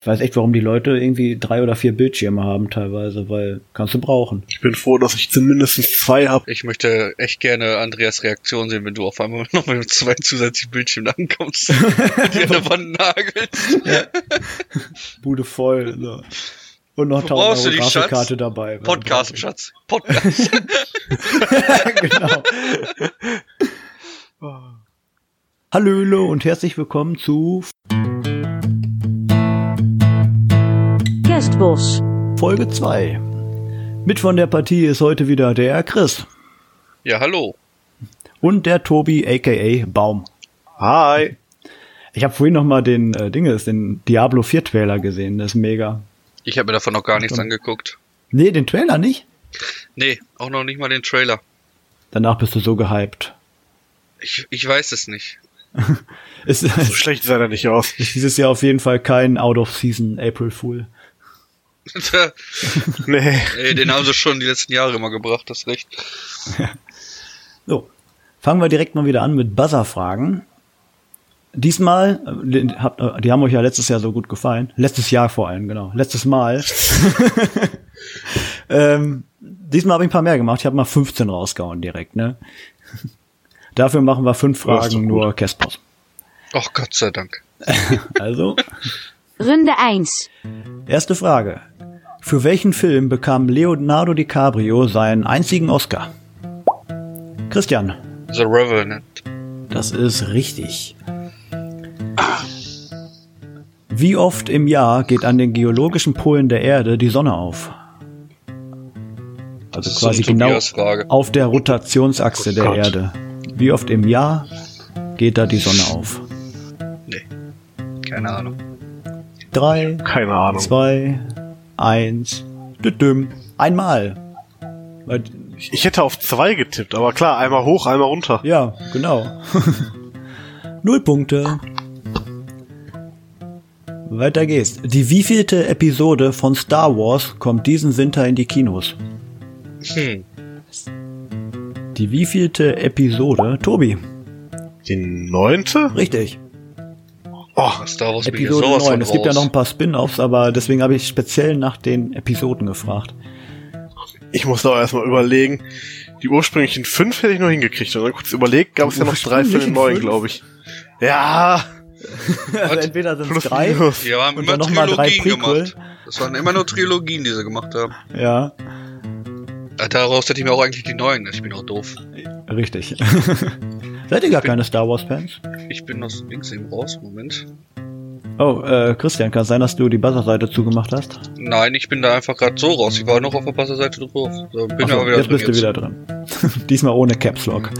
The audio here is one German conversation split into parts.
Ich weiß echt, warum die Leute irgendwie drei oder vier Bildschirme haben teilweise, weil kannst du brauchen. Ich bin froh, dass ich zumindest zwei habe. Ich möchte echt gerne Andreas Reaktion sehen, wenn du auf einmal noch mit zwei zusätzlichen Bildschirmen ankommst. dir an der Wand nagelst. Ja. Bude voll. So. Und noch Wo brauchst 1000 du Euro die, Schatz? Grafikkarte dabei. Podcast, Schatz. Podcast. genau. Hallöle und herzlich willkommen zu Kerstbos. Folge 2. Mit von der Partie ist heute wieder der Chris ja, hallo. und der Tobi aka Baum. Hi. Ich habe vorhin noch mal den äh, Dinges, den Diablo 4 Trailer gesehen, das ist mega. Ich habe mir davon noch gar nichts angeguckt. Nee, den Trailer nicht? Nee, auch noch nicht mal den Trailer. Danach bist du so gehypt. Ich, ich weiß es nicht. Es So ist schlecht sah er nicht aus. dieses Jahr auf jeden Fall kein Out-of-Season April Fool. Nee. Ey, den haben sie schon die letzten Jahre immer gebracht, das recht. So, fangen wir direkt mal wieder an mit Buzzer-Fragen. Diesmal, äh, die, habt, äh, die haben euch ja letztes Jahr so gut gefallen. Letztes Jahr vor allem, genau. Letztes Mal. ähm, diesmal habe ich ein paar mehr gemacht. Ich habe mal 15 rausgehauen direkt, ne? Dafür machen wir fünf doch Fragen nur Kespers. Ach Gott sei Dank. Also, Runde 1. erste Frage. Für welchen Film bekam Leonardo DiCaprio seinen einzigen Oscar? Christian, The Revenant. Das ist richtig. Wie oft im Jahr geht an den geologischen Polen der Erde die Sonne auf? Also quasi so genau auf der Rotationsachse Oh der. Erde. Wie oft im Jahr geht da die Sonne auf? Nee. Keine Ahnung. Drei, Keine Ahnung. zwei, eins, düdüm. Einmal. Ich hätte auf zwei getippt, aber klar, einmal hoch, einmal runter. Ja, genau. Null Punkte. Weiter geht's. Die wievielte Episode von Star Wars kommt diesen Winter in die Kinos? Hm. Die wievielte Episode? Tobi. Die neunte? Richtig. Oh, Star Wars ja Episode sowas 9. von Es gibt ja noch ein paar Spin-offs, aber deswegen habe ich speziell nach den Episoden gefragt. ich muss da erstmal überlegen. Die ursprünglichen fünf hätte ich noch hingekriegt. Und dann kurz überlegt, gab es ja noch drei für den neuen, glaube ich. Ja, Also entweder sind es plus drei minus. Wir haben immer dann noch mal drei Trilogien gemacht. Das waren immer nur Trilogien, die sie gemacht haben. Ja, Daraus hätte ich mir auch eigentlich die neuen. Ich bin auch doof. richtig. Seid ihr gar keine Star Wars-Fans? Ich bin aus links eben raus. Moment. Oh, äh, Christian, kann sein, dass du die Buzzer-Seite zugemacht hast? Nein, ich bin da einfach gerade so raus. Ich war noch auf der Passerseite drauf. So, bin Ach so, aber wieder jetzt drin bist du wieder drin. Diesmal ohne Caps Lock.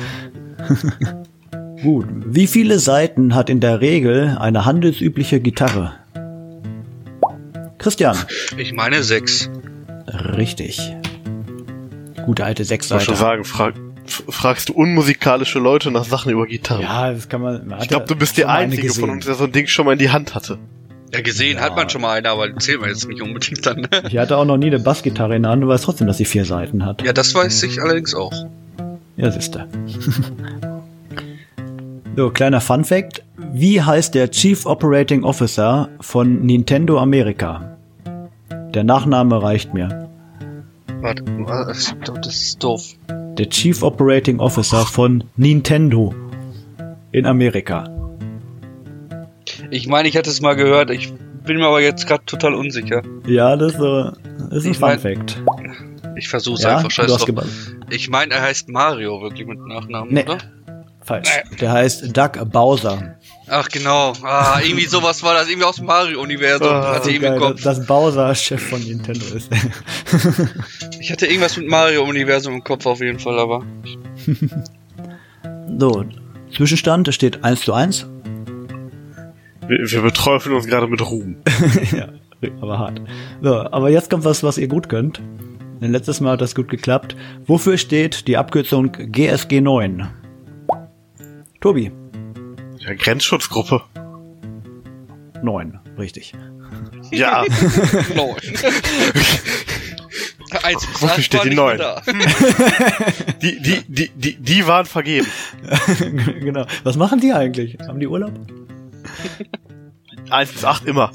Gut. Wie viele Saiten hat in der Regel eine handelsübliche Gitarre? Christian. Ich meine sechs. Richtig. Gute alte Ich wollte schon sagen, frag, fragst du unmusikalische Leute nach Sachen über Gitarre. Ja, das kann man. man ich glaube, ja du bist der Einzige von uns, der so ein Ding schon mal in die Hand hatte. Ja, gesehen Ja. hat man schon mal eine, aber zählen wir jetzt nicht unbedingt dann. ne? Ich hatte auch noch nie eine Bassgitarre in der Hand, du weißt trotzdem, dass sie vier Seiten hat. Ja, das weiß ich allerdings auch. Ja, siehste. so, kleiner Fun Fact. Wie heißt der Chief Operating Officer von Nintendo Amerika? Der Nachname reicht mir. Warte, das ist doof. Der Chief Operating Officer von Nintendo in Amerika. Ich meine, ich hatte es mal gehört. Ich bin mir aber jetzt gerade total unsicher. Ja, das ist, das ist ein Ich Fun mein- Fact. Ich versuche Ja, einfach scheiß du hast drauf. gebannt. Ich meine, er heißt Mario wirklich mit Nachnamen, Nee. oder? Falsch. Der heißt Doug Bowser. Ach genau. Ah, irgendwie sowas war das. Irgendwie aus dem Mario-Universum. Ah, hatte Geil, Kopf. dass Bowser Chef von Nintendo ist. Ich hatte irgendwas mit Mario-Universum im Kopf auf jeden Fall, aber. so, Zwischenstand steht 1 zu 1. Wir, wir beträufeln uns gerade mit Ruhm. ja, aber hart. So, aber jetzt kommt was, was ihr gut könnt. Denn letztes Mal hat das gut geklappt. Wofür steht die Abkürzung GSG 9? Tobi, Ja, Grenzschutzgruppe. 9, richtig. Ja, Neun. Eins bis Wofür steht war die neun? die, die, die, die, die waren vergeben. genau. Was machen die eigentlich? Haben die Urlaub? Eins bis acht immer.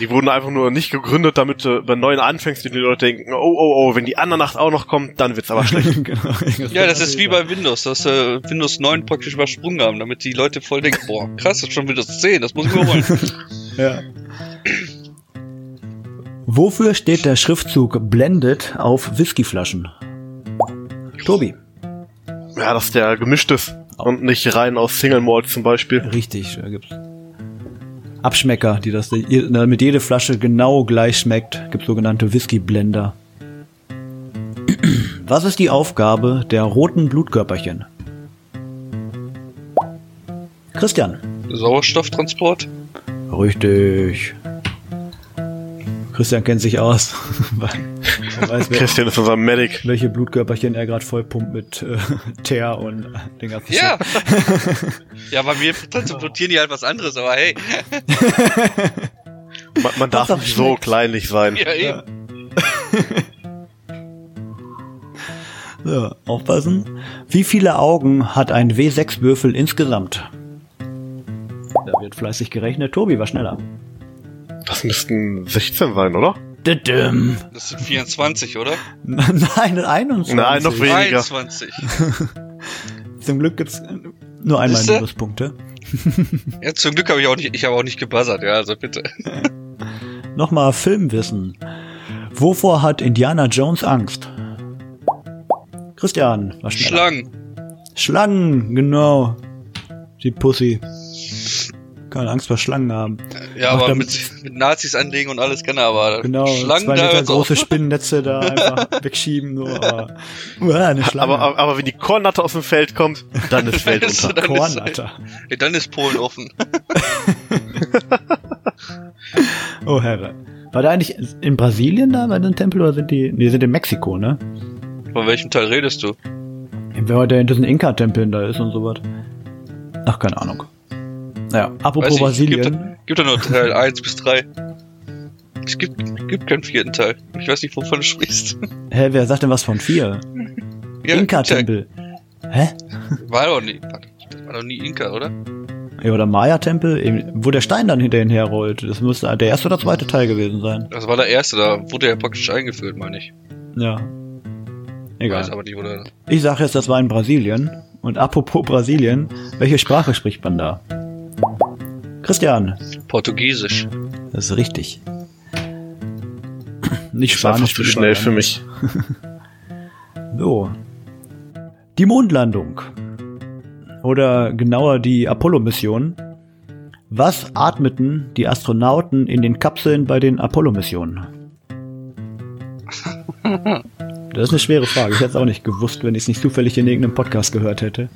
Die wurden einfach nur nicht gegründet, damit du bei neuen anfängst, die Leute denken, oh, oh, oh, wenn die andere Nacht auch noch kommt, dann wird's aber schlecht. genau. Ja, das ist wie bei Windows, dass äh, Windows 9 praktisch übersprungen haben, damit die Leute voll denken, boah, krass, das ist schon Windows 10, das muss ich mir holen. Ja. Wofür steht der Schriftzug Blended auf Whiskyflaschen? Tobi. Ja, dass der gemischt ist und nicht rein aus Single Malt zum Beispiel. Richtig, da gibt's Abschmecker, die das damit jede Flasche genau gleich schmeckt, gibt sogenannte Whisky Blender. Was ist die Aufgabe der roten Blutkörperchen? Christian. Sauerstofftransport? Richtig. Christian kennt sich aus. Weiß, wer, Christian ist unser Medic. welche Blutkörperchen er gerade vollpumpt mit äh, Teer und den ganzen Ja. ja, bei mir transportieren die halt was anderes, aber hey. Man, man darf nicht so kleinlich sein. Ja, eben. So, aufpassen. Wie viele Augen hat ein W6-Würfel insgesamt? Da wird fleißig gerechnet. Tobi war schneller. Das müssten 16 sein, oder? Das sind 24, oder? Nein, 21. Nein, noch weniger. 23. Zum Glück gibt's nur einmal Siehste? Minuspunkte. Ja, zum Glück habe ich auch nicht, ich habe auch nicht gebuzzert, ja, also bitte. Nochmal Filmwissen. Wovor hat Indiana Jones Angst? Christian, war schneller. Schlangen. Schlangen, genau. Die Pussy. Keine Angst vor Schlangen haben. Ja, aber er- mit, mit Nazis anlegen und alles kann er, aber Genau, Schlangen zwei da Meter große auf. Spinnennetze da einfach wegschieben. So, aber, Uah, eine Schlange. Aber, aber, aber wenn die Kornatte aus dem Feld kommt, dann ist ist- unter. dann ist- Kornatter. Ja, dann ist Polen offen. Oh Herre. War da eigentlich in Brasilien da bei den Tempel oder sind die, die sind in Mexiko, ne? Von welchem Teil redest du? Wer heute in diesen Inka-Tempeln da ist und sowas. Ach, keine Ahnung. Naja, apropos ich, Brasilien. Gibt, gibt da nur Teil 1 bis 3. Es gibt, gibt keinen vierten Teil. Ich weiß nicht, wovon du sprichst. Hä, wer sagt denn was von vier? Ja, Inka-Tempel. Hä? War doch nie. war doch nie Inka, oder? Ja, oder Maya-Tempel, wo der Stein dann hinter ihn herrollt. Das müsste der erste oder zweite Teil gewesen sein. Das war der erste, da wurde er praktisch eingeführt, meine ich. Ja. Ich weiß Egal. aber nicht, oder? Ich sag jetzt, das war in Brasilien. Und apropos Brasilien, welche Sprache spricht man da? Christian, Portugiesisch. das ist richtig. Nicht Das ist einfach Spanisch. zu schnell für mich. So. Die Mondlandung. Oder genauer die Apollo-Mission. Was atmeten die Astronauten in den Kapseln bei den Apollo-Missionen? Das ist eine schwere Frage. Ich hätte es auch nicht gewusst, wenn ich es nicht zufällig in irgendeinem Podcast gehört hätte.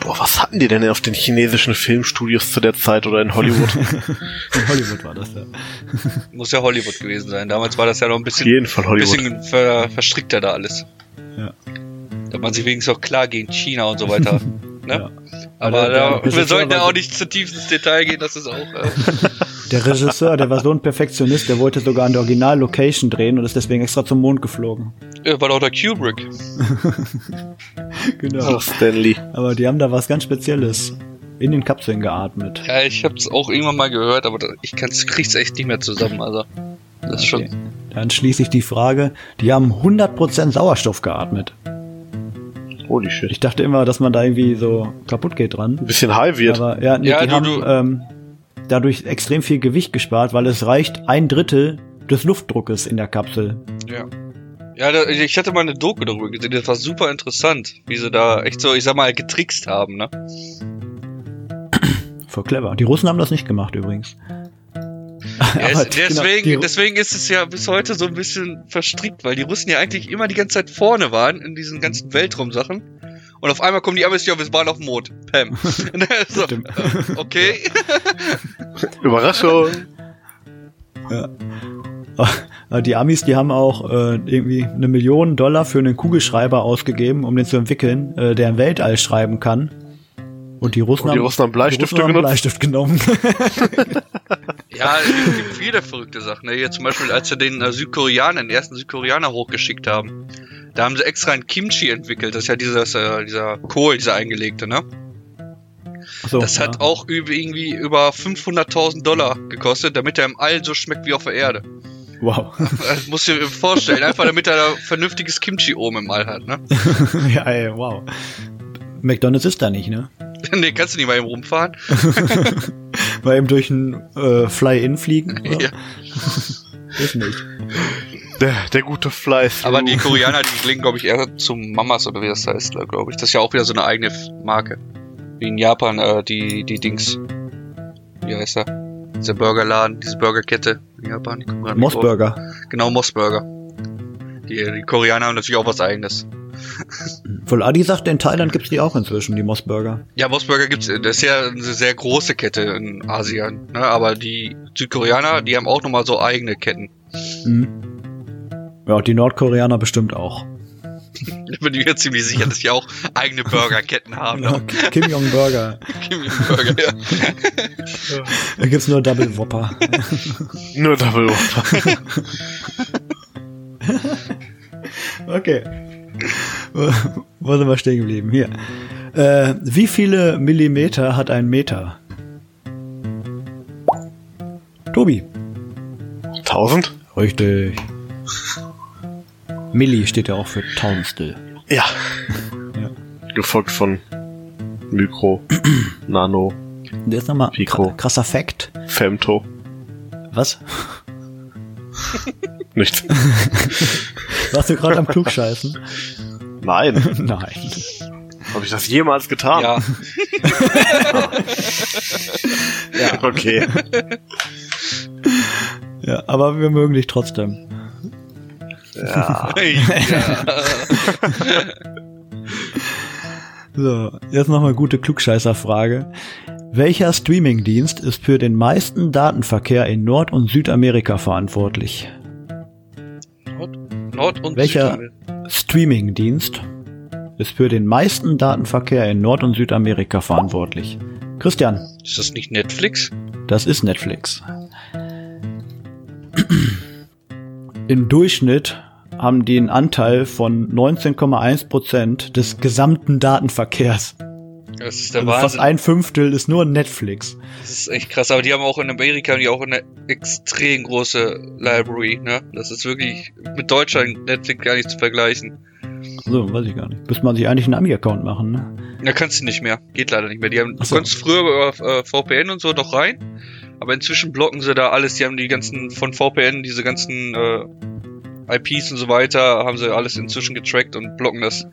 Boah, was hatten die denn auf den chinesischen Filmstudios zu der Zeit oder in Hollywood? In Hollywood war das ja. Muss ja Hollywood gewesen sein. Damals war das ja noch ein Auf bisschen, jeden Fall Hollywood. bisschen ver, verstrickter da alles. Ja. Da hat man sich wenigstens auch klar gegen China und so weiter. ne? Ja. Aber der- der da, wir sollten ja auch nicht zu tief ins Detail gehen, das ist auch. Äh, Der Regisseur, der war so ein Perfektionist, der wollte sogar an der Original-Location drehen und ist deswegen extra zum Mond geflogen. äh, war doch der Kubrick. Genau. Ach, Stanley. Aber die haben da was ganz Spezielles in den Kapseln geatmet. Ja, ich hab's auch irgendwann mal gehört, aber ich kann's, krieg's echt nicht mehr zusammen. Also, das ist Okay. schon. Dann schließe ich die Frage, die haben 100% Sauerstoff geatmet. Holy shit. Ich dachte immer, dass man da irgendwie so kaputt geht dran. Ein bisschen high wird. Aber ja, nee, Ja, die du- haben du- ähm, dadurch extrem viel Gewicht gespart, weil es reicht ein Drittel des Luftdruckes in der Kapsel. Ja. Ja, da, ich hatte mal eine Doku darüber gesehen, das war super interessant, wie sie da echt so, ich sag mal, getrickst haben, ne? Voll clever. Die Russen haben das nicht gemacht übrigens. Ja, es, deswegen, genau, die- deswegen ist es ja bis heute so ein bisschen verstrickt, weil die Russen ja eigentlich immer die ganze Zeit vorne waren in diesen ganzen Weltraumsachen. Und auf einmal kommen die Amis, ja, wir waren auf dem Mond. Pam. so, äh, okay. Überraschung. Äh, Die Amis, die haben auch äh, irgendwie eine Million Dollar für einen Kugelschreiber ausgegeben, um den zu entwickeln, äh, der im Weltall schreiben kann. Und die Russen, Und die haben, Russen haben Bleistifte die Russen haben? Bleistift genommen. Ja, es gibt, viele verrückte Sachen. Ne? Hier zum Beispiel, als sie den äh, Südkoreaner, den ersten Südkoreaner hochgeschickt haben, da haben sie extra ein Kimchi entwickelt. Das ist ja dieses, äh, dieser Kohl, dieser eingelegte, ne? Achso, Das hat auch irgendwie über 500.000 Dollar gekostet, damit er im All so schmeckt wie auf der Erde. Wow. Das musst du dir vorstellen, einfach damit er da vernünftiges Kimchi oben im All hat, ne? ja, ey, wow. McDonalds ist da nicht, ne? nee, kannst du nicht mal eben rumfahren? Mal eben durch ein äh, Fly-In fliegen? Oder? Ja. Ist nicht. Der, der gute Fleiß. Aber die Koreaner, die klingen, glaube ich, eher zum Mamas oder wie das heißt, glaube ich. Das ist ja auch wieder so eine eigene Marke. Wie in Japan, äh, die, die Dings. Wie heißt er? Dieser Burgerladen, diese Burgerkette in Japan. Die. Mossburger. Genau, Mossburger. Die, die Koreaner haben natürlich auch was eigenes. Wohl Adi sagt, in Thailand gibt's die auch inzwischen, die Mossburger. Ja, Mossburger gibt's, das ist ja eine sehr große Kette in Asien, ne? Aber die Südkoreaner, die haben auch nochmal so eigene Ketten. Mhm. Ja, die Nordkoreaner bestimmt auch. Ich bin mir ziemlich sicher, dass die auch eigene Burgerketten haben. Ja? Kim Jong Burger. Kim Burger, ja. Da gibt's nur Double Whopper. Nur Double Whopper. Okay. Wo sind wir stehen geblieben? Hier. Äh, wie viele Millimeter hat ein Meter? Tobi. 1000? Richtig. Milli steht ja auch für Tausendstel. Ja. Ja. Gefolgt von Mikro, Nano, Der ist nochmal Pico. krasser Fact. Femto. Was? Nichts. Warst du gerade am Klugscheißen? Nein. Nein. Habe ich das jemals getan? ja. Okay. Ja, aber wir mögen dich trotzdem. Ja. ja. So, jetzt nochmal gute Klugscheißer-Frage. Welcher Streamingdienst ist für den meisten Datenverkehr in Nord- und Südamerika verantwortlich? Nord- und Welcher-. Streamingdienst ist für den meisten Datenverkehr in Nord- und Südamerika verantwortlich. Christian, Ist das nicht Netflix? das ist Netflix. Im Durchschnitt haben die einen Anteil von 19,1% des gesamten Datenverkehrs. Das ist der Also fast Wahnsinn. ein Fünftel ist nur Netflix. Das ist echt krass. Aber die haben auch in Amerika die auch eine extrem große Library, ne? Das ist wirklich mit Deutschland Netflix gar nicht zu vergleichen. So, weiß ich gar nicht. Müsste man sich eigentlich einen Ami-Account machen, ne? Da kannst du nicht mehr. Geht leider nicht mehr. Die haben, du so. konntest früher über äh, VPN und so noch rein. Aber inzwischen blocken sie da alles. Die haben die ganzen von VPN, diese ganzen äh, IPs und so weiter, haben sie alles inzwischen getrackt und blocken das.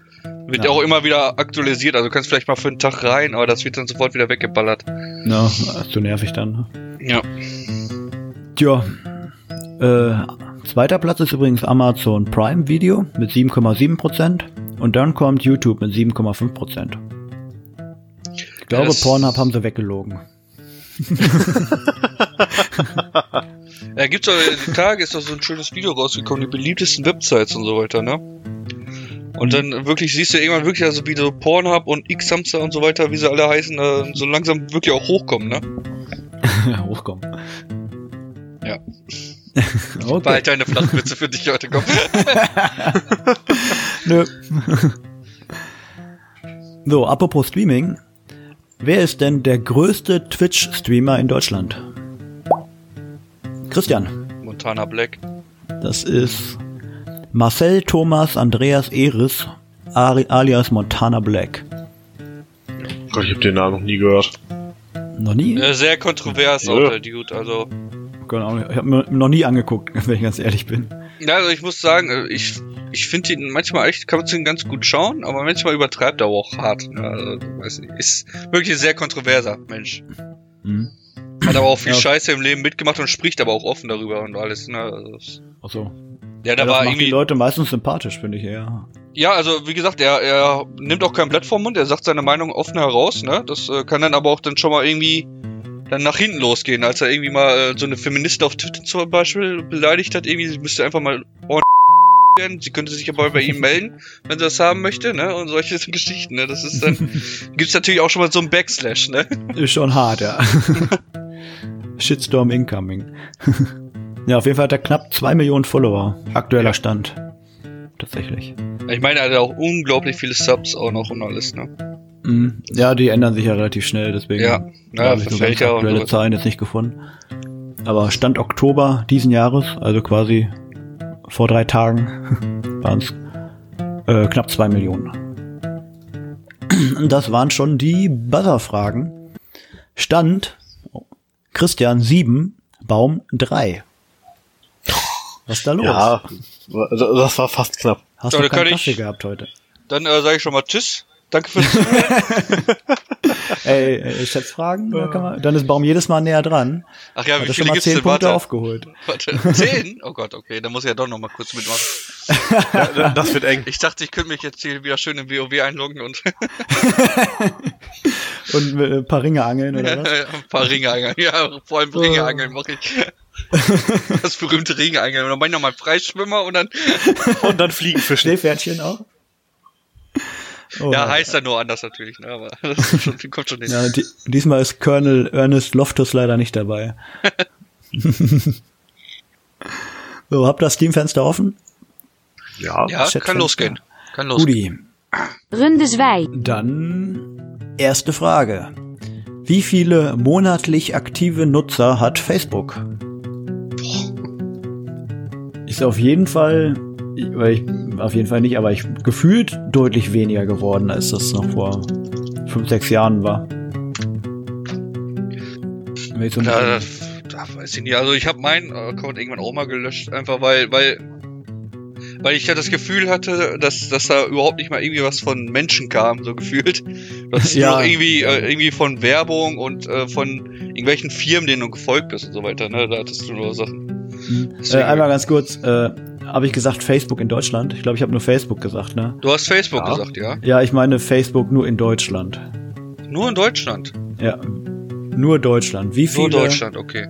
Wird Ja. auch immer wieder aktualisiert. Also du kannst vielleicht mal für einen Tag rein, aber das wird dann sofort wieder weggeballert. Ja, ist zu nervig dann. ne? Ja. Tja. Äh, zweiter Platz ist übrigens Amazon Prime Video mit 7,7% und dann kommt YouTube mit 7,5%. Ich glaube, Das- Pornhub haben sie weggelogen. Ja, gibt's doch, die Tage ist doch so ein schönes Video rausgekommen, die beliebtesten Websites und so weiter, ne? Und dann wirklich siehst du irgendwann wirklich, also wie so Pornhub und X-Hamster und so weiter, wie sie alle heißen, äh, so langsam wirklich auch hochkommen, ne? Hochkommen. Ja. War okay. halt deine Flachwitze für dich heute kommen. Nö. so, apropos Streaming. Wer ist denn der größte Twitch-Streamer in Deutschland? Christian. Montana Black. Das ist Marcel Thomas Andreas Eris, alias Montana Black. Gott, ich habe den Namen noch nie gehört. Noch nie? Äh, sehr kontrovers Ja. auch der Dude, also. Keine Ahnung, Ich habe mir noch nie angeguckt, wenn ich ganz ehrlich bin. Ja, also ich muss sagen, äh, ich, ich finde ihn manchmal echt, kann man ihn ganz gut schauen, aber manchmal übertreibt er auch hart. Ne? Also, weiß nicht, ist wirklich ein sehr kontroverser Mensch. Hm. Hat aber auch viel Ja. Scheiße im Leben mitgemacht und spricht aber auch offen darüber und alles. Ne? Also, Ach so. Ja, da Ja, war macht die irgendwie. Leute meistens sympathisch, finde ich eher. Ja, also wie gesagt, er, er nimmt auch kein Blatt vom Mund, er sagt seine Meinung offen heraus, ne? Das äh, kann dann aber auch dann schon mal irgendwie dann nach hinten losgehen, als er irgendwie mal äh, so eine Feministin auf Twitter zum Beispiel beleidigt hat, irgendwie, sie müsste einfach mal ordentlich werden, sie könnte sich aber bei ihm melden, wenn sie das haben möchte, ne? Und solche Geschichten, ne? Das ist dann, gibt's natürlich auch schon mal so einen Backslash, ne? Ist schon hart, ja. Shitstorm incoming. Ja, auf jeden Fall hat er knapp zwei Millionen Follower. Aktueller. Stand. Tatsächlich. Ich meine, er hat auch unglaublich viele Subs auch noch und alles, ne? Mhm. Ja, die ändern sich ja relativ schnell, deswegen Ja, naja, habe ich so verfällt ja und aktuelle sowas. Zahlen jetzt nicht gefunden. Aber Stand Oktober diesen Jahres, also quasi vor drei Tagen, waren es äh, knapp zwei Millionen. Und das waren schon die Buzzer-Fragen. Stand Christian 7, Baum 3. Was ist da los? Ja, das war fast knapp. Hast Ja, du keinen kann ich- Kaffee gehabt heute? Dann äh, sage ich schon mal Tschüss. Danke fürs Zuhören. Ey, äh, Schätzfragen? Da kann man, dann ist Baum jedes Mal näher dran. Ach ja, Hat wie schon viele mal gibt's 10 denn? Punkte Warte, aufgeholt. warte. Zehn? Oh Gott, okay, dann muss ich ja doch noch mal kurz mitmachen. Ja, das wird eng. Ich dachte, ich könnte mich jetzt hier wieder schön im WoW einloggen und Und mit ein paar Ringe angeln oder was? ein paar Ringe angeln. Ja, vor allem Ringe angeln mache ich. Das berühmte. Und dann mache ich nochmal Freischwimmer und dann, Und dann Fliegenfischen. Schneepferdchen auch? Oh, ja, heißt er nur anders natürlich, ne, aber das schon, kommt schon hin. Ja, die, diesmal ist Colonel Ernest Loftus leider nicht dabei. so, habt ihr das Steamfenster offen? Ja. Ja, kann losgehen. Kann losgehen. Runde 2. dann erste Frage. Wie viele monatlich aktive Nutzer hat Facebook? Ist auf jeden Fall, weil ich, auf jeden Fall nicht, aber ich gefühlt deutlich weniger geworden, als das noch vor fünf, sechs Jahren war. So Ja, bisschen- da, da weiß ich nicht. Also ich habe meinen Account irgendwann auch mal gelöscht, einfach weil, weil, weil ich ja das Gefühl hatte, dass, dass da überhaupt nicht mal irgendwie was von Menschen kam, so gefühlt. Das ist Ja. irgendwie, äh, irgendwie von Werbung und äh, von irgendwelchen Firmen, denen du gefolgt bist und so weiter, ne? Da hattest du nur Sachen. Äh, Deswegen- einmal ganz kurz, äh, habe ich gesagt Facebook in Deutschland? Ich glaube, ich habe nur Facebook gesagt, ne? Du hast Facebook Ja. gesagt, ja? Ja, ich meine Facebook nur in Deutschland. Nur in Deutschland. Ja, nur Deutschland. Wie viele Nur Deutschland, okay.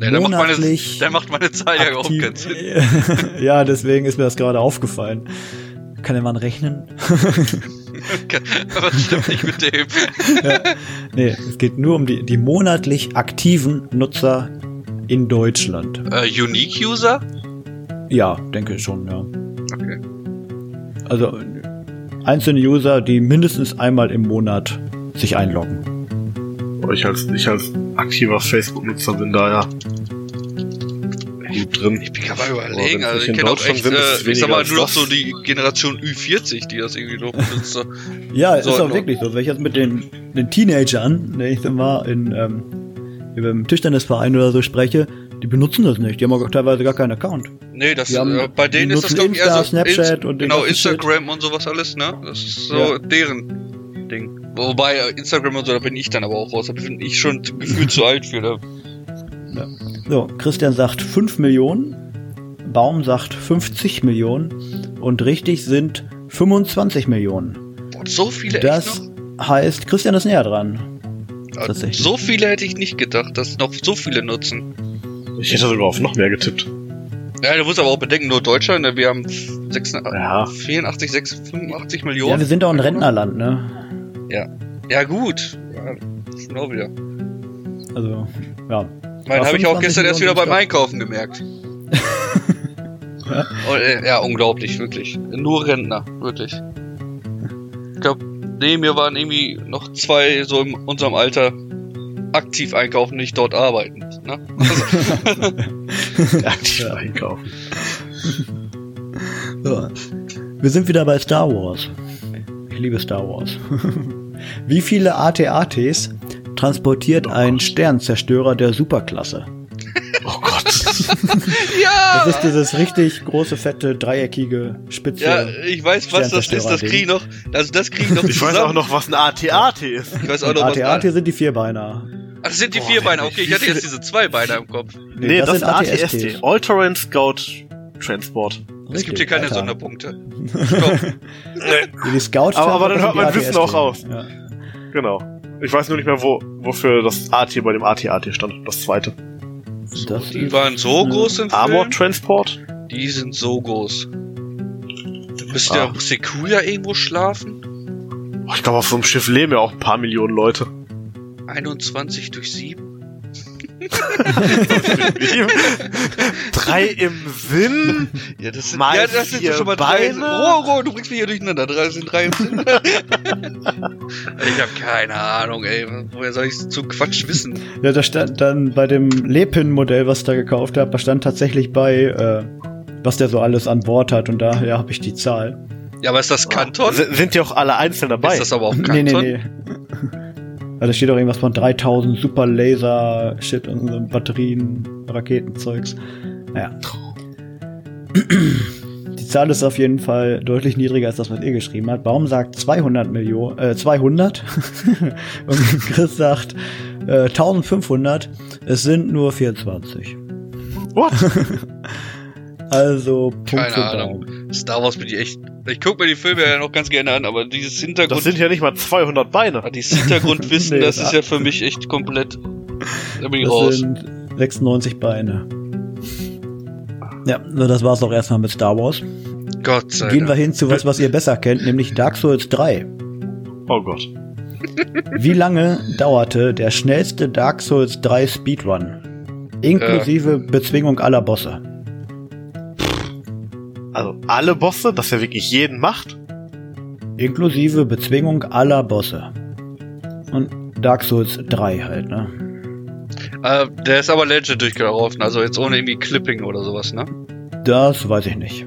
Ja, dann, macht meine, dann macht meine Zahl ja überhaupt keinen Sinn. ja, deswegen ist mir das gerade aufgefallen. Kann der Mann rechnen? Was stimmt nicht mit dem? nee, es geht nur um die, die monatlich aktiven Nutzer in Deutschland. Äh, Unique User? Ja, denke schon, ja. Okay. Also einzelne User, die mindestens einmal im Monat sich einloggen. Ich als, ich als aktiver Facebook-Nutzer bin da ja gut drin. Ich bin gerade überlegen, also ich in kenne auch Deutschland echt, sind, ist äh, ich sag mal, nur noch so die Generation Ü40, die das irgendwie noch benutzt. so. Ja, ist So, auch no. wirklich so. Wenn ich jetzt mit den, den Teenagern, wenn ich dann mal in ähm, über dem Tischtennisverein oder so spreche, die benutzen das nicht. Die haben auch teilweise gar keinen Account. Nee, das, haben- äh, bei denen ist das glaube ich eher so Snapchat und den genau Instagram und sowas alles, ne? Das ist so Ja. deren Ding. Wobei äh, Instagram und so, da bin ich dann aber auch raus. Da bin ich schon gefühlt zu alt für. Da. So, Christian sagt 5 Millionen, Baum sagt 50 Millionen und richtig sind 25 Millionen. Boah, so viele Das heißt, Christian ist näher dran. Tatsächlich. So viele hätte ich nicht gedacht, dass noch so viele nutzen. Ich hätte sogar auf noch mehr getippt. Ja, du musst aber auch bedenken, nur Deutschland, wir haben 86, Ja. 84, 86, 85 Ja, Millionen. wir sind doch ein Rentnerland, ne? Ja, gut. Ja, schon auch wieder. Also, ja. Mein habe ich auch 25 gestern erst wieder beim Einkaufen gemerkt. Und, äh, ja, unglaublich, wirklich. Nur Rentner, wirklich. Ich glaube, neben mir waren irgendwie noch zwei so in unserem Alter aktiv einkaufen, nicht dort arbeiten. Ne? Aktiv einkaufen. So. Wir sind wieder bei Star Wars. Ich liebe Star Wars. Wie viele AT-ATs transportiert ein Sternzerstörer der Superklasse? Oh ja! Das ist dieses richtig große, fette, dreieckige, spitze. Ja, ich weiß, was das ist, das krieg ich noch. Also das krieg ich noch Ich weiß zusammen. auch noch, was ein AT-AT ist. Ich weiß auch noch, was AT-AT sind die Vierbeiner. Ach, das sind die Boah, vier Beine. wie Okay, ich hatte jetzt diese zwei Beine im Kopf. Nee, das, ist AT-STs. ATST. All-Terrain Scout Transport. Es gibt hier keine Alter. Sonderpunkte. Stopp. Die Scouts Aber- aber dann sind hört mein Wissen auch aus. Ja. Genau. Ich weiß nur nicht mehr, wo, wofür das AT bei dem AT-AT stand. Das zweite. Das Die waren so groß im Armor Film. Transport? Die sind so groß. Da müsste Ah. ja Seku ja irgendwo schlafen. Oh, ich glaube, auf so einem Schiff leben ja auch ein paar Millionen Leute. 21 durch 7. drei im Sinn. Ja, das sind, Mal ja, das sind schon mal drei. Beine. Roh, roh, du bringst mich hier durcheinander. Drei sind drei im Sinn. ich habe keine Ahnung, ey. Woher soll ich so Quatsch wissen? Ja, da stand dann bei dem Lepin-Modell, was ich da gekauft habe, da stand tatsächlich bei, äh, was der so alles an Bord hat und daher habe ich die Zahl. Ja, aber ist das Kanton? S- Sind ja auch alle einzeln dabei. Ist das aber auch Nee, Kanton? nee, nee. Weil da steht auch irgendwas von 3000 Super Laser Shit und so Batterien, Raketenzeugs. Naja. Die Zahl ist auf jeden Fall deutlich niedriger als das, was ihr geschrieben habt. Baum sagt 200 Millionen, äh, 200. und Chris sagt äh, 1500. Es sind nur 24. What? Also, Punkt Keine Ahnung. Baum. Star Wars bin ich echt. Ich gucke mir die Filme ja noch ganz gerne an, aber dieses Hintergrund. Das sind ja nicht mal 200 Beine. Dieses Hintergrundwissen, Nee, das ist ja für mich echt komplett. Da bin ich Das raus. sind 96 Beine. Ja, so das war's auch erstmal mit Star Wars. Gott sei Gehen wir Dank. hin zu was, was ihr besser kennt, nämlich Dark Souls 3. Oh Gott. Wie lange dauerte der schnellste Dark Souls 3 Speedrun? Inklusive Bezwingung aller Bosse. Also alle Bosse, dass er wirklich jeden macht. Inklusive Bezwingung aller Bosse. Und Dark Souls 3 halt, ne? Äh, der ist aber Legend durchgelaufen, also jetzt ohne irgendwie Clipping oder sowas, ne? Das weiß ich nicht.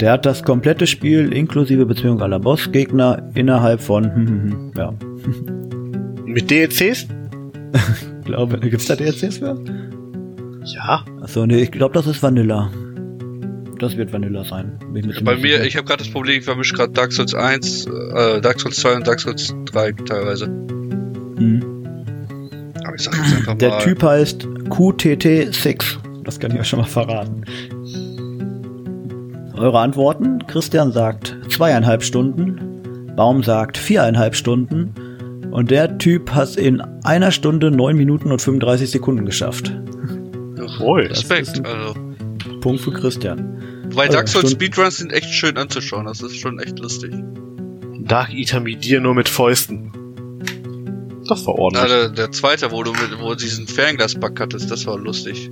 Der hat das komplette Spiel inklusive Bezwingung aller Bossgegner innerhalb von, hm, hm, hm, ja, Mit DLCs? glaube, gibt's da DLCs für? Ja. Achso, nee, ich glaube, das ist Vanilla. Das wird Vanilla sein. Bei mir, ich habe gerade das Problem, ich vermische gerade Dark Souls 1, äh, Dark Souls 2 und Dark Souls 3 teilweise. Hm. Aber ich sag jetzt einfach mal. Der Typ heißt QTT6. Das kann ich euch schon mal verraten. Eure Antworten? Christian sagt zweieinhalb Stunden. Baum sagt viereinhalb Stunden. Und der Typ hat in einer Stunde neun Minuten und 35 Sekunden geschafft. Ui. Das Respekt, ist ein- also. Punkt für Christian. Weil Dark Oh, Souls Speedruns sind echt schön anzuschauen, das ist schon echt lustig. Dark Eater mit dir nur mit Fäusten. Das war Na, ordentlich. der, der zweite, wo du mit, wo diesen Fernglasbug hattest, das war lustig.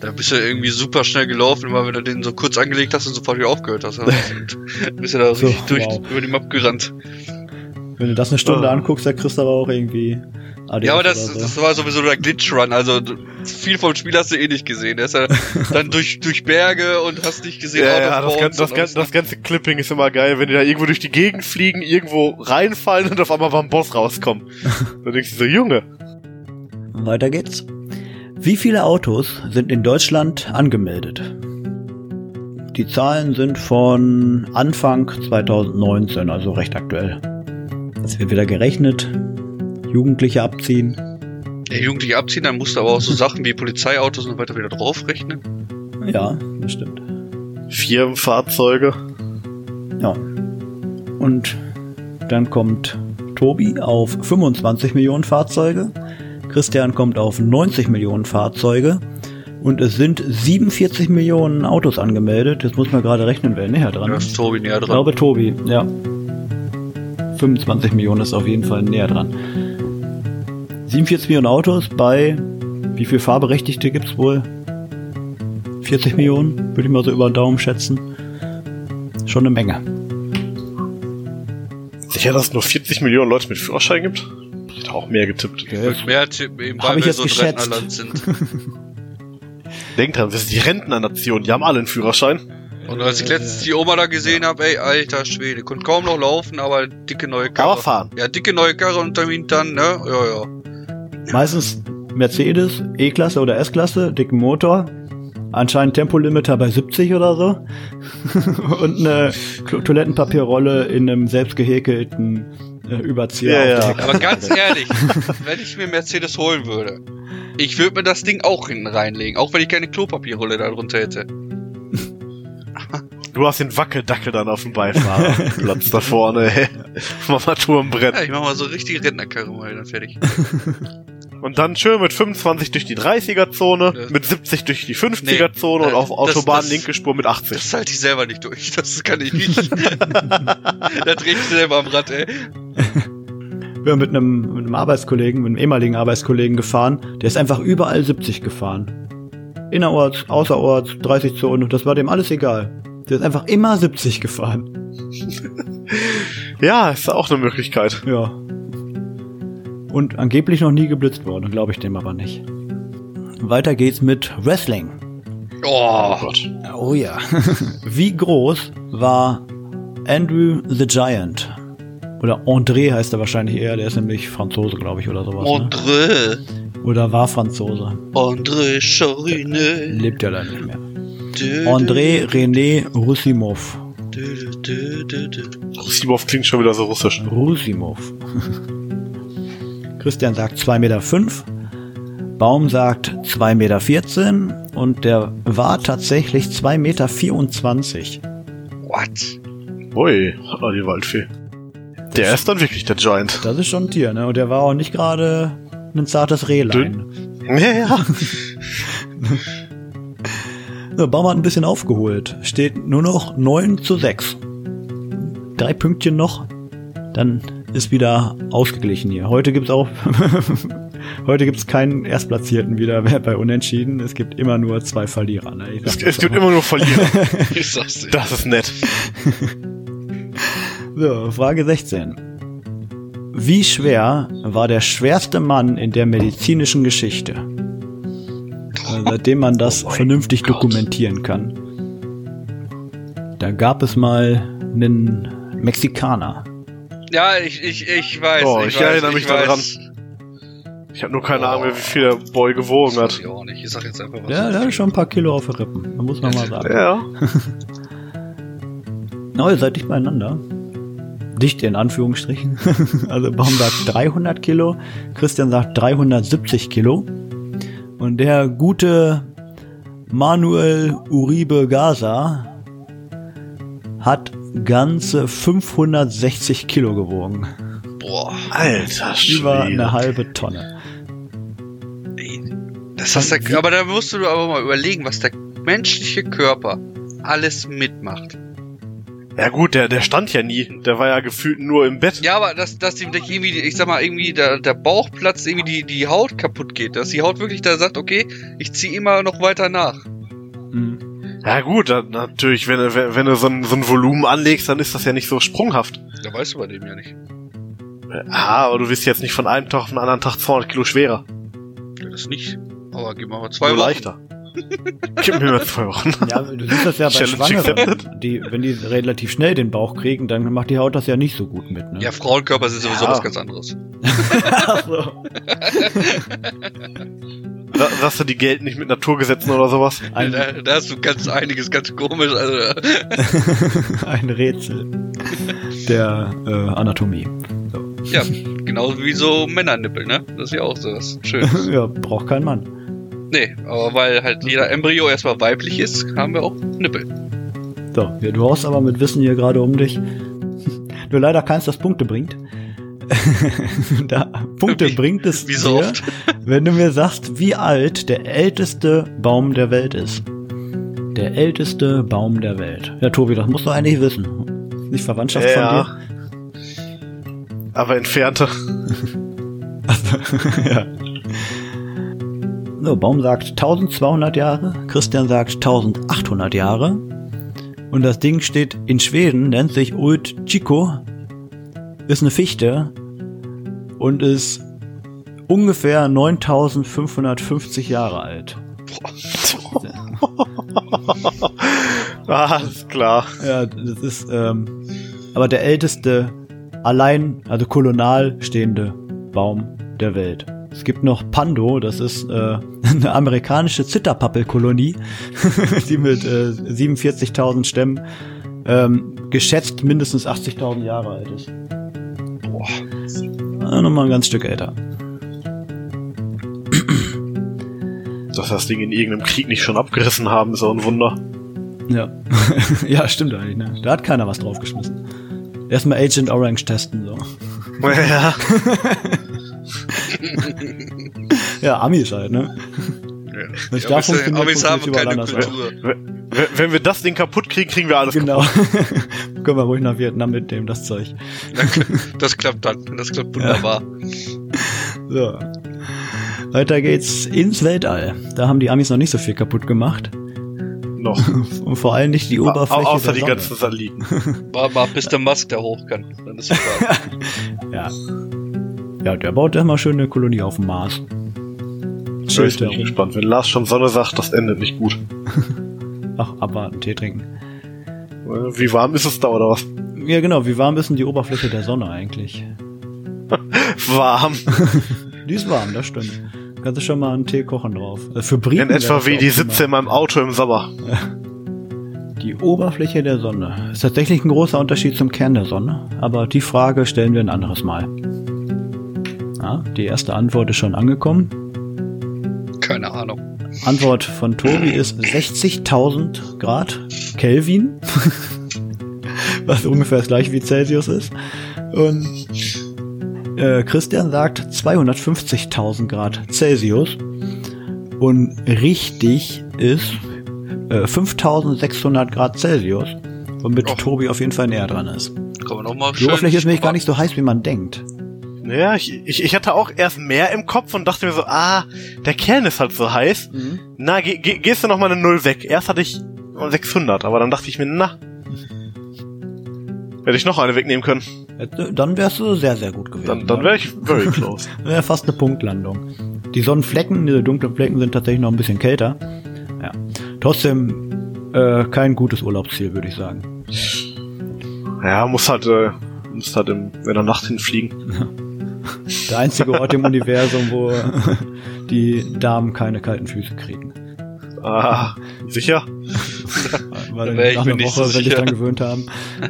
Da bist du irgendwie super schnell gelaufen, immer wenn du den so kurz angelegt hast und sofort wieder aufgehört hast. Und bist du da So, richtig durch wow. über die Map gerannt. Wenn du das eine Stunde Ah. anguckst, dann kriegst du aber auch irgendwie ADS ja, aber das, so. das war sowieso der Glitch-Run, also viel vom Spiel hast du eh nicht gesehen. Der ist ja dann durch, durch Berge und hast nicht gesehen, Ja, ja, das, ganze, das, ganze, das ganze Clipping ist immer geil, wenn die da irgendwo durch die Gegend fliegen, irgendwo reinfallen und auf einmal beim Boss rauskommen. da denkst du so, Junge. Weiter geht's. Wie viele Autos sind in Deutschland angemeldet? Die Zahlen sind von Anfang 2019, also recht aktuell. Es wird wieder gerechnet. Jugendliche abziehen. Der Jugendliche abziehen, dann musst du aber auch so Sachen wie Polizeiautos und so weiter wieder draufrechnen. Ja, das stimmt. Firmenfahrzeuge. Ja. Und dann kommt Tobi auf 25 Millionen Fahrzeuge. Christian kommt auf 90 Millionen Fahrzeuge. Und es sind 47 Millionen Autos angemeldet. Jetzt muss man gerade rechnen, wer näher dran ist. ist Tobi näher Ich dran. glaube Tobi, ja. 25 Millionen ist auf jeden Fall näher dran. 47 Millionen Autos bei wie viel Fahrberechtigte gibt's wohl? 40 Millionen, würde ich mal so über den Daumen schätzen. Schon eine Menge. Sicher, dass es nur 40 Millionen Leute mit Führerschein gibt? Ich hätte auch mehr getippt. Mehr tippen, eben Hab weil ich wir jetzt so ein geschätzt. Rentnerland sind. Denkt dran, wir sind die Rentnernation, die haben alle einen Führerschein. Und als ich letztens die Oma da gesehen habe, ey, alter Schwede, konnte kaum noch laufen, aber dicke neue Karre. Aber fahren. Ja, dicke neue Karre dem Hintern, ne? Ja, ja. Meistens Mercedes, E-Klasse oder S-Klasse, dicken Motor. Anscheinend Tempolimiter bei 70 oder so. Und eine Toilettenpapierrolle in einem selbst gehäkelten äh, Überzieher Ja, auf ja. Aber ganz ehrlich, wenn ich mir Mercedes holen würde, ich würde mir das Ding auch hinten reinlegen, auch wenn ich keine Klopapierrolle da drunter hätte. Du hast den Wackeldackel dann auf dem Beifahrerplatz da vorne, ey. Mama Turmbrenn. Ja, ich mach mal so richtige Rentnerkarre mal dann fertig. Und dann schön mit 25 durch die 30er-Zone, Das- mit 70 durch die 50er-Zone Nee, und auf das- Autobahn das- linke Spur mit 80. Das halte ich selber nicht durch, das kann ich nicht. da dreh ich selber am Rad, ey. Wir haben mit einem, mit einem Arbeitskollegen, mit einem ehemaligen Arbeitskollegen gefahren. Der ist einfach überall 70 gefahren. Innerorts, außerorts, 30 Zonen. Das war dem alles egal. Der ist einfach immer 70 gefahren. Ja, ist auch eine Möglichkeit. Ja. Und angeblich noch nie geblitzt worden, glaube ich dem aber nicht. Weiter geht's mit Wrestling. Oh, Gott. Oh ja. Wie groß war Andrew the Giant? Oder André heißt er wahrscheinlich eher, der ist nämlich Franzose, glaube ich, oder sowas. Ne? André, Oder war Franzose. André Charine. Lebt ja leider nicht mehr. André René Rousimov. Simov klingt schon wieder so russisch. Rousimov. Christian sagt 2,5 Meter. fünf. Baum sagt 2,14 Meter. 14 und der war tatsächlich 2,24 Meter. 24. What? Ui, oh, die Waldfee. Der ist dann wirklich der Giant. Das ist schon ein Tier, ne? Und der war auch nicht gerade ein zartes Rehlein. Ja, ja. So, Baum hat ein bisschen aufgeholt. Steht nur noch 9 zu 6. Drei Pünktchen noch. Dann ist wieder ausgeglichen hier. Heute gibt's auch, heute gibt's keinen Erstplatzierten wieder bei Unentschieden. Es gibt immer nur zwei Verlierer. Ne? Es, es gibt immer nur Verlierer. Das ist nett. So, Frage 16. Wie schwer war der schwerste Mann in der medizinischen Geschichte? Äh, Seitdem man das Oh vernünftig Gott. dokumentieren kann. Da gab es mal einen Mexikaner. Ja, ich, ich, ich weiß. Oh, ich, ich weiß, erinnere mich ich daran. weiß. Ich habe nur keine Ahnung mehr, wie viel der Boy gewogen hat. ich auch nicht. Ich sag jetzt einfach was. Ja, der hat schon ein paar Kilo auf den Rippen. Da muss man mal sagen. Ja. Na, ihr seid dicht beieinander. Dicht in Anführungsstrichen. Also Baum sagt 300 Kilo, Christian sagt 370 Kilo. Und der gute Manuel Uribe Gaza hat ganze 560 Kilo gewogen. Boah, Alter Über Schwede. eine halbe Tonne. das hast du, aber da musst du aber mal überlegen, was der menschliche Körper alles mitmacht. Ja gut, der, der stand ja nie. Der war ja gefühlt nur im Bett. Ja, aber dass, dass ihm irgendwie, ich sag mal, irgendwie der, der Bauchplatz, irgendwie die, die Haut kaputt geht. Dass die Haut wirklich da sagt, okay, ich zieh immer noch weiter nach. Hm. Ja gut, dann, natürlich, wenn, du- wenn, wenn du so ein, so ein Volumen anlegst, dann ist das ja nicht so sprunghaft. Da weißt du bei dem ja nicht. Ja, aber du bist jetzt nicht von einem Tag auf den anderen Tag 200 Kilo schwerer. Ja, das nicht. Aber gib mal zwei Nur Wochen. leichter. Gib mir mal zwei Wochen. Ja, du siehst das ja bei Challenge Schwangeren. Die, wenn die relativ schnell den Bauch kriegen, dann macht die Haut das ja nicht so gut mit. Ne? Ja, Frauenkörper sind sowieso Ja. was ganz anderes. Ach so. Da, sagst du, die gelten nicht mit Naturgesetzen oder sowas? Ein, Da, da hast du ganz einiges ganz komisch. Also, ein Rätsel der äh, Anatomie. ja, genauso wie so Männernippel, ne? Das ist ja auch so was Schönes. ja, braucht kein Mann. nee, aber weil halt jeder Embryo erstmal weiblich ist, haben wir auch Nippel. So, ja, du haust aber mit Wissen hier gerade um dich. Nur leider keins, das Punkte bringt. Da, Punkte Wie- bringt es wie so dir, wenn du mir sagst, wie alt der älteste Baum der Welt ist. Der älteste Baum der Welt. Ja, Tobi, das musst du eigentlich wissen. Nicht Verwandtschaft Ja. von Aber entfernte. dir? ja. So, Baum sagt 1200 Jahre, Christian sagt 1800 Jahre. Und das Ding steht in Schweden, nennt sich Old Chico, ist eine Fichte und ist ungefähr 9550 Jahre alt. Ah, ist klar. Ja, das ist ähm, aber der älteste allein, also kolonial stehende Baum der Welt. Es gibt noch Pando, das ist äh, eine amerikanische Zitterpappelkolonie, die mit äh, 47.000 Stämmen ähm, geschätzt mindestens 80.000 Jahre alt ist. Boah. Äh, Nochmal ein ganz Stück älter. Dass das Ding in irgendeinem Krieg nicht schon abgerissen haben, ist auch ein Wunder. Ja. ja, stimmt eigentlich, ne? Da hat keiner was draufgeschmissen. Erstmal Agent Orange testen, so. Ja. Ja, Amis halt, ne? Ja. Das Die da Amis, funktioniert, Amis haben keine. Kultur. Wenn wenn wir das Ding kaputt kriegen, kriegen wir alles genau. kaputt. Können wir ruhig nach Vietnam mitnehmen, das Zeug. Das klappt dann. Das klappt wunderbar. So. Weiter geht's ins Weltall. Da haben die Amis noch nicht so viel kaputt gemacht. Noch. Und vor allem nicht die Au Oberfläche außer der die ganzen Satelliten. War mal bis der Musk da hoch kann. Dann ist super. Ja. Ja, der baut immer schön eine Kolonie auf dem Mars. Ich bin gespannt. Wenn Lars schon Sonne sagt, das endet nicht gut. Ach, abwarten, Tee trinken. Wie warm ist es da oder was? Ja, genau. Wie warm ist denn die Oberfläche der Sonne eigentlich? Warm. Die ist warm, das stimmt. Kannst du schon mal einen Tee kochen drauf. Äh, Für Briten In etwa wie die. Sitze in meinem Auto im Sommer. Die Oberfläche der Sonne ist tatsächlich ein großer Unterschied zum Kern der Sonne, aber die Frage stellen wir ein anderes Mal. Ja, die erste Antwort ist schon angekommen. Keine Ahnung. Antwort von Tobi ist 60.000 Grad Kelvin, was ungefähr das gleiche wie Celsius ist. Und äh, Christian sagt 250.000 Grad Celsius. Und richtig ist äh, 5.600 Grad Celsius, womit Och. Tobi auf jeden Fall näher dran ist. Die Oberfläche ist nämlich gar nicht so heiß, wie man denkt. Ja, ich, ich, ich hatte auch erst mehr im Kopf und dachte mir so, ah, der Kern ist halt so heiß. Na, geh, geh, gehst du noch mal eine Null weg. Erst hatte ich 600, aber dann dachte ich mir, na, hätte ich noch eine wegnehmen können. Dann wärst du sehr, sehr gut gewesen. Dann, dann wäre ich very close. Ja, fast eine Punktlandung. Die Sonnenflecken, diese dunklen Flecken sind tatsächlich noch ein bisschen kälter. Ja. Trotzdem äh, kein gutes Urlaubsziel, würde ich sagen. ja, muss halt, äh, muss halt im, in der Nacht hinfliegen. Der einzige Ort im Universum, wo die Damen keine kalten Füße kriegen. Ah, sicher? Weil ich nach einer Woche, so wenn dich dran gewöhnt haben.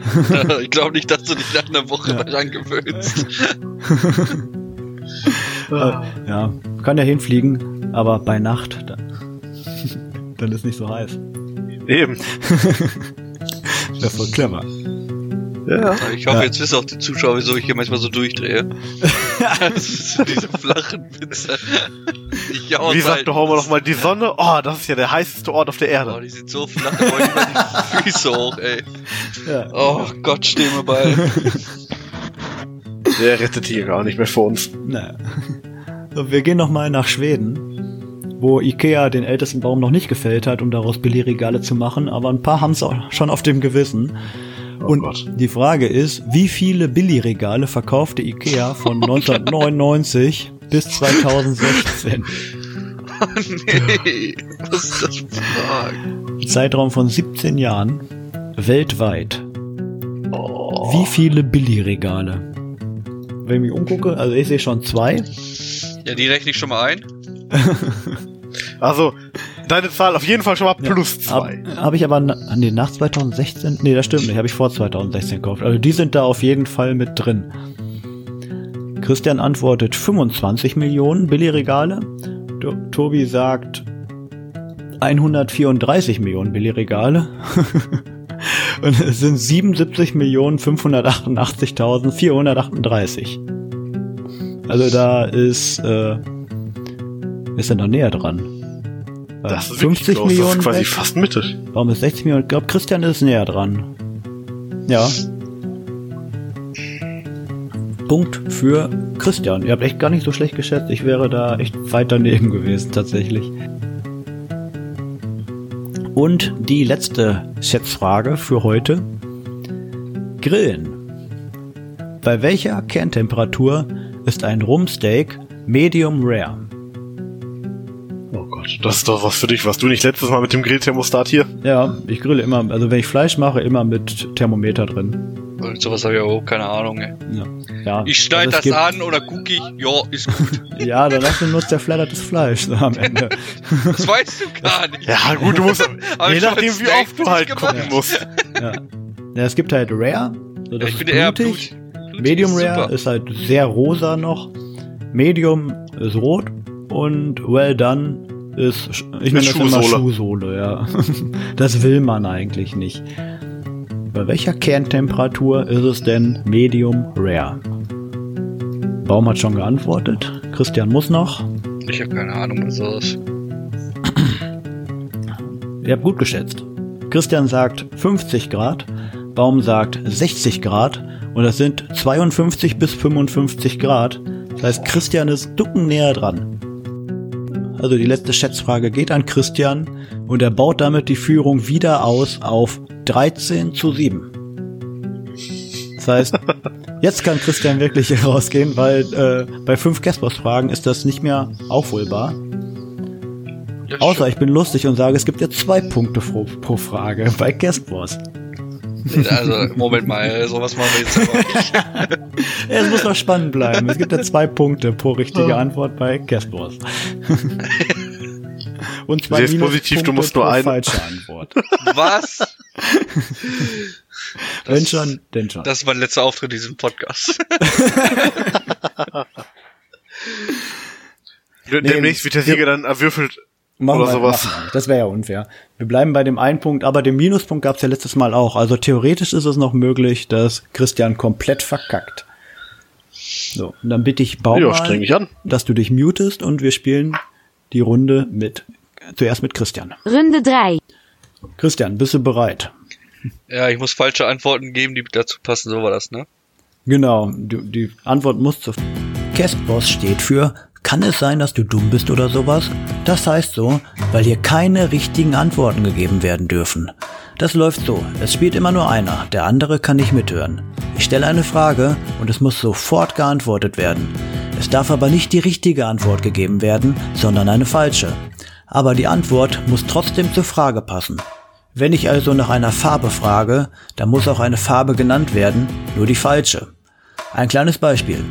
ich glaube nicht, dass du dich nach einer Woche Ja. daran gewöhnst. Ah. Ja, kann ja hinfliegen, aber bei Nacht, dann, dann ist nicht so heiß. Eben. Das ist voll clever. Ja. Ich hoffe, Ja. jetzt wissen auch die Zuschauer, wieso ich hier manchmal so durchdrehe. diese flachen Witze. Wie sagt doch Homer muss. noch mal die Sonne? Oh, das ist ja der heißeste Ort auf der Oh, Erde. die sind so flach, da wollen die Füße hoch, ey. Ja. Oh Gott, steh mir bei. Der rettet hier gar nicht mehr für uns. Naja. So, wir gehen nochmal nach Schweden, wo Ikea den ältesten Baum noch nicht gefällt hat, um daraus Billigregale zu machen, aber ein paar haben es auch schon auf dem Gewissen. Oh Und Gott. die Frage ist, wie viele Billigregale verkaufte Ikea von 1999 bis 2016? Oh nee, was ist das für Zeitraum von 17 Jahren weltweit. Oh. Wie viele Billigregale? Wenn ich mich umgucke, also ich sehe schon zwei. Ja, die rechne ich schon mal ein. Also, deine Zahl auf jeden Fall schon mal plus zwei. Habe hab ich aber nee, nach 2016? Nee, das stimmt nicht. Habe ich vor 2016 gekauft. Also die sind da auf jeden Fall mit drin. Christian antwortet 25 Millionen Billigregale. To Tobi sagt 134 Millionen Billigregale. Und es sind 77 Millionen 588.438. Also da ist, äh, ist er noch näher dran. Äh, Das ist wirklich close. Das ist quasi weg. fast Mitte. Warum ist 60 Millionen? Ich glaube, Christian ist näher dran. Ja. Punkt für Christian. Ihr habt echt gar nicht so schlecht geschätzt. Ich wäre da echt weit daneben gewesen, tatsächlich. Und die letzte Schätzfrage für heute. Grillen. Bei welcher Kerntemperatur ist ein Rumsteak Medium Rare? Gott, das ist doch was für dich. Was du nicht letztes Mal mit dem Grillthermostat hier? Ja, ich grille immer, also wenn ich Fleisch mache, immer mit Thermometer drin. Und sowas habe ich auch keine Ahnung, ey. Ja. ja. Ich schneide Also das an oder gucke ich, ja, ist gut. Ja, danach benutzt der flattertes Fleisch so am Ende. Das weißt du gar nicht. Ja, gut, du musst. Je ich nachdem, wie oft du halt gemacht. gucken musst. ja. ja, es gibt halt Rare. So, das ich ist finde eher blutig. Blut. Blutig Medium ist Rare super. ist halt sehr rosa noch. Medium ist rot. Und Well Done ist, ich nenne das immer Schuhsohle. Schuhsohle, ja. Das will man eigentlich nicht. Bei welcher Kerntemperatur ist es denn Medium Rare? Baum hat schon geantwortet. Christian muss noch. Ich habe keine Ahnung, was das ist. Ihr habt gut geschätzt. Christian sagt 50 Grad, Baum sagt 60 Grad und das sind 52 bis 55 Grad. Das heißt, Christian ist ducken näher dran. Also die letzte Schätzfrage geht an Christian und er baut damit die Führung wieder aus auf 13 zu 7. Das heißt, jetzt kann Christian wirklich rausgehen, weil äh, bei fünf Guestboss-Fragen ist das nicht mehr aufholbar. Ja, Außer ich bin lustig und sage, es gibt jetzt zwei Punkte pro, pro Frage bei Guestboss. Also, Moment mal, sowas machen wir jetzt aber nicht. Es muss noch spannend bleiben. Es gibt ja zwei Punkte pro richtige Antwort bei Guestboss. Und zwei Sehr positiv, du musst nur pro einen. falsche Antwort. Was? Wenn schon, denn schon. Das ist mein letzter Auftritt in diesem Podcast. Demnächst wird der Sieger dann erwürfelt. Machen oder wir, sowas. Das wäre ja unfair. Wir bleiben bei dem einen Punkt, aber den Minuspunkt gab es ja letztes Mal auch. Also theoretisch ist es noch möglich, dass Christian komplett verkackt. So, und dann bitte ich Baum Ja, mich an. dass du dich mutest und wir spielen die Runde mit zuerst mit Christian. Runde 3. Christian, bist du bereit? ja, ich muss falsche Antworten geben, die dazu passen, so war das, ne? Genau, du, die Antwort muss zu. Castboss steht für kann es sein, dass du dumm bist oder sowas? Das heißt so, weil hier keine richtigen Antworten gegeben werden dürfen. Das läuft so, es spielt immer nur einer, der andere kann nicht mithören. Ich stelle eine Frage und es muss sofort geantwortet werden. Es darf aber nicht die richtige Antwort gegeben werden, sondern eine falsche. Aber die Antwort muss trotzdem zur Frage passen. Wenn ich also nach einer Farbe frage, dann muss auch eine Farbe genannt werden, nur die falsche. Ein kleines Beispiel.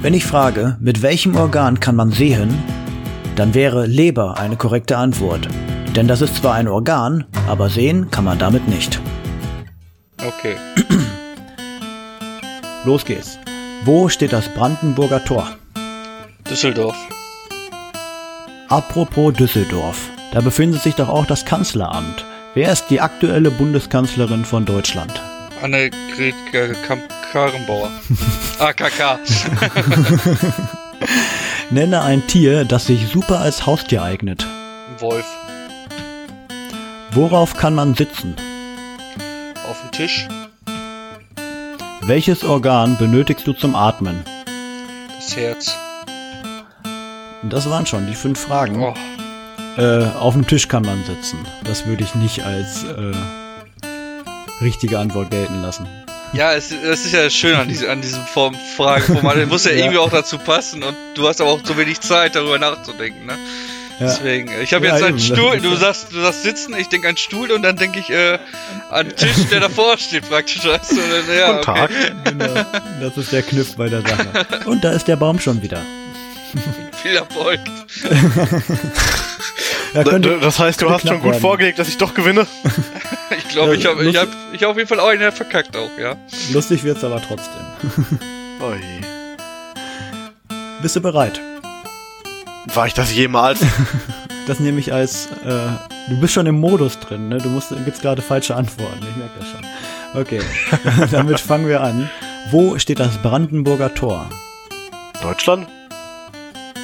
Wenn ich frage, mit welchem Organ kann man sehen, dann wäre Leber eine korrekte Antwort. Denn das ist zwar ein Organ, aber sehen kann man damit nicht. Okay. Los geht's. Wo steht das Brandenburger Tor? Düsseldorf. Apropos Düsseldorf. Da befindet sich doch auch das Kanzleramt. Wer ist die aktuelle Bundeskanzlerin von Deutschland? Annegret Karrenbauer. AKK. Nenne ein Tier, das sich super als Haustier eignet. Wolf. Worauf kann man sitzen? Auf dem Tisch. Welches Organ benötigst du zum Atmen? Das Herz. Das waren schon die fünf Fragen. Oh. Äh, auf dem Tisch kann man sitzen. Das würde ich nicht als äh, richtige Antwort gelten lassen. Ja, es, es ist ja schön an, diese, an diesem Form Frageformat. Das muss ja, Ja. irgendwie auch dazu passen und du hast aber auch so wenig Zeit, darüber nachzudenken, ne? Ja. Deswegen, ich habe Ja, jetzt einen eben, das Stuhl, du sagst, du sagst sitzen, ich denke an Stuhl und dann denke ich äh, an den Tisch, der davor steht praktisch. Weißt du? Dann, ja, Guten Tag. Genau. Das ist der Kniff bei der Sache. Und da ist der Baum schon wieder. Viel Erfolg. Ja, könnte, Das heißt, du hast schon gut werden. vorgelegt, dass ich doch gewinne. Ich glaube, ich habe ich hab, ich hab auf jeden Fall auch einen verkackt auch, ja. Lustig wird's aber trotzdem. Oh je. Bist du bereit? War ich das jemals? Das nehme ich als, äh, du bist schon im Modus drin, ne? Du musst, gibst gerade falsche Antworten. Ich merke das schon. Okay, damit fangen wir an. Wo steht das Brandenburger Tor? Deutschland?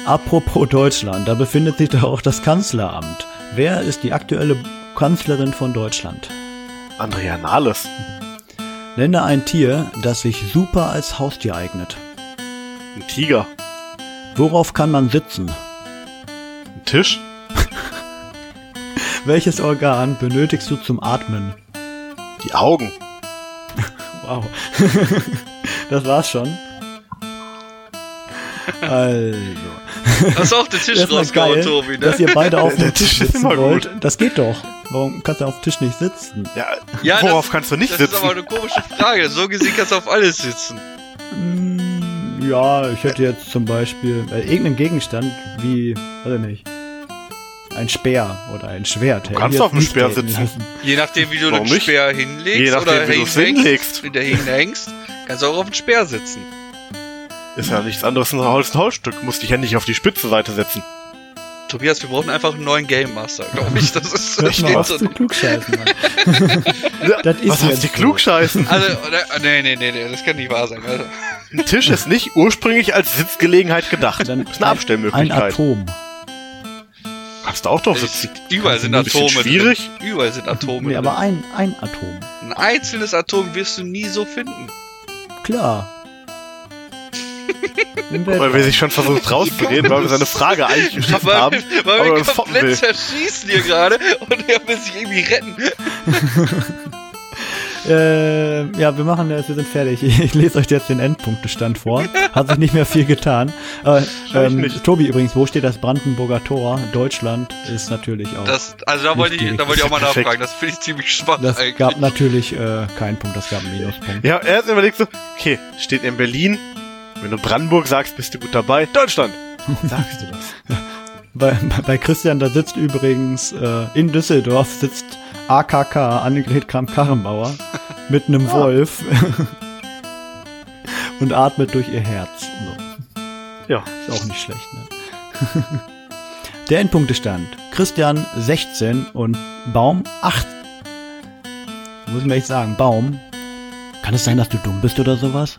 Apropos Deutschland, da befindet sich doch auch das Kanzleramt. Wer ist die aktuelle Kanzlerin von Deutschland? Andrea Nahles. Nenne ein Tier, das sich super als Haustier eignet. Ein Tiger. Worauf kann man sitzen? Ein Tisch. Welches Organ benötigst du zum Atmen? Die Augen. Wow. das war's schon. Also. Hast du auch den Tisch rausgehauen, geil, Tobi, ne? dass ihr beide auf dem Tisch ist sitzen wollt. Das geht doch. Warum kannst du auf dem Tisch nicht sitzen? Ja, Ja, worauf das- kannst du nicht das sitzen? ist aber eine komische Frage. So gesehen kannst du auf alles sitzen. Hm, ja, ich hätte jetzt zum Beispiel äh, irgendeinen Gegenstand wie, weiß ich nicht, ein Speer oder ein Schwert. ich kannst auf dem nicht Speer sitzen. lassen. Je nachdem, wie du Warum den nicht? Speer hinlegst Je nachdem, oder wie du's hinhängst, hinlegst. wie du hinhängst, kannst du auch auf dem Speer sitzen. Ist ja nichts anderes als ein Holz ein Holzstück. Musst dich ja nicht auf die Spitzenseite setzen. Tobias, wir brauchen einfach einen neuen Game Master, glaube ich. Das ist mal steht auf so. zu klugscheißen, Mann. Das ist Was heißt die klugscheißen? Also, oder, nee, nee, nee, nee, das kann nicht wahr sein. Also, Ein Tisch ist nicht ursprünglich als Sitzgelegenheit gedacht. Dann Das ist eine Ein Abstellmöglichkeit. Atom. Darfst du auch drauf sitzen. Überall sind Ein Atome. schwierig. Drin. Überall sind Atome. Nee, drin. aber ein, ein Atom. Ein einzelnes Atom wirst du nie so finden. Klar. Weil wir sich schon versucht rauszureden, weil wir seine Frage eigentlich geschafft Weil, haben. weil aber wir foppen will. komplett zerschießen hier gerade und er will sich irgendwie retten. Äh, ja, wir machen das, wir sind fertig. Ich lese euch jetzt den Endpunktestand vor. Hat sich nicht mehr viel getan. Äh, ähm. Tobi übrigens, wo steht das Brandenburger Tor? Deutschland ist natürlich auch. Das, also da wollte ich, da wollte ich auch mal nachfragen. Das finde ich ziemlich schwach Das eigentlich. gab natürlich äh, keinen Punkt, das gab einen Minuspunkt. Ja, er hat überlegt so, okay, steht in Berlin. Wenn du Brandenburg sagst, bist du gut dabei. Deutschland. Warum sagst du das? Bei, bei- Christian, da sitzt übrigens äh, in Düsseldorf sitzt AKK, Annegret Kramp-Karrenbauer, mit einem Wolf und atmet durch ihr Herz. So. Ja. Ist auch nicht schlecht, ne? Der Endpunktestand. Christian 16 und Baum 8. Muss ich mir echt sagen, Baum. Kann es sein, dass du dumm bist oder sowas?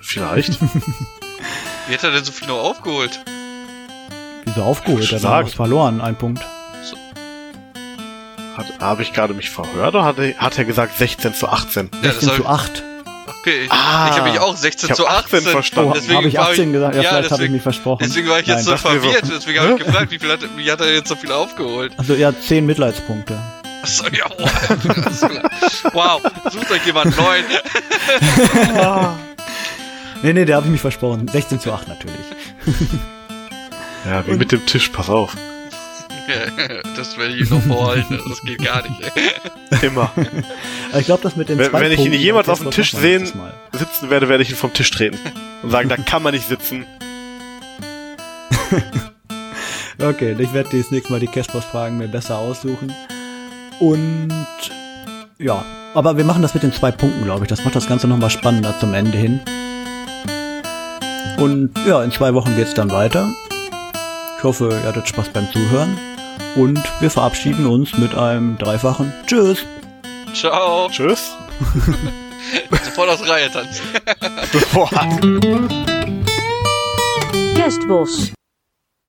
Vielleicht. Wie hat er denn so viel noch aufgeholt? Wieso aufgeholt? Er hat was verloren, ein Punkt. Hat, habe ich gerade mich verhört oder hat er, hat er gesagt 16 zu 18? Ja, das 16 hab zu ich, 8. okay, ich, Ah, ich habe mich auch 16 ich hab zu 18. 18 verstanden. Oh, Deswegen habe ich war 18 gesagt? Ja, ja, vielleicht habe ich deswegen- mich versprochen. Deswegen war ich jetzt Nein. so mir so, verwirrt. Deswegen habe ich gefragt, wie, viel hat, wie hat er jetzt so viel aufgeholt? Also ja, 10 Mitleidspunkte. Achso, ja, wow. Klar. wow, sucht euch jemand neuen. Nee, nee, da habe ich mich versprochen. 16 zu 8 natürlich. Ja, wie mit dem Tisch, pass auf. das werde ich ihm noch vorhalten. Das geht gar nicht. Ey. Immer. Ich glaube, das mit den Wenn- zwei wenn ich ihn jemals auf dem Tisch sehen-. Sitzen werde, werde ich ihn vom Tisch treten. Und sagen, da kann man nicht sitzen. Okay, ich werde das nächste Mal die Cashbox-Fragen mir besser aussuchen. Und ja, aber wir machen das mit den zwei Punkten, glaube ich. Das macht das Ganze nochmal spannender zum Ende hin. Und ja, in zwei Wochen geht's dann weiter. Ich hoffe, ihr hattet Spaß beim Zuhören. Und wir verabschieden uns mit einem dreifachen Tschüss. Ciao. Tschüss. Sofort aus Reihe tanzen. Kerstbos.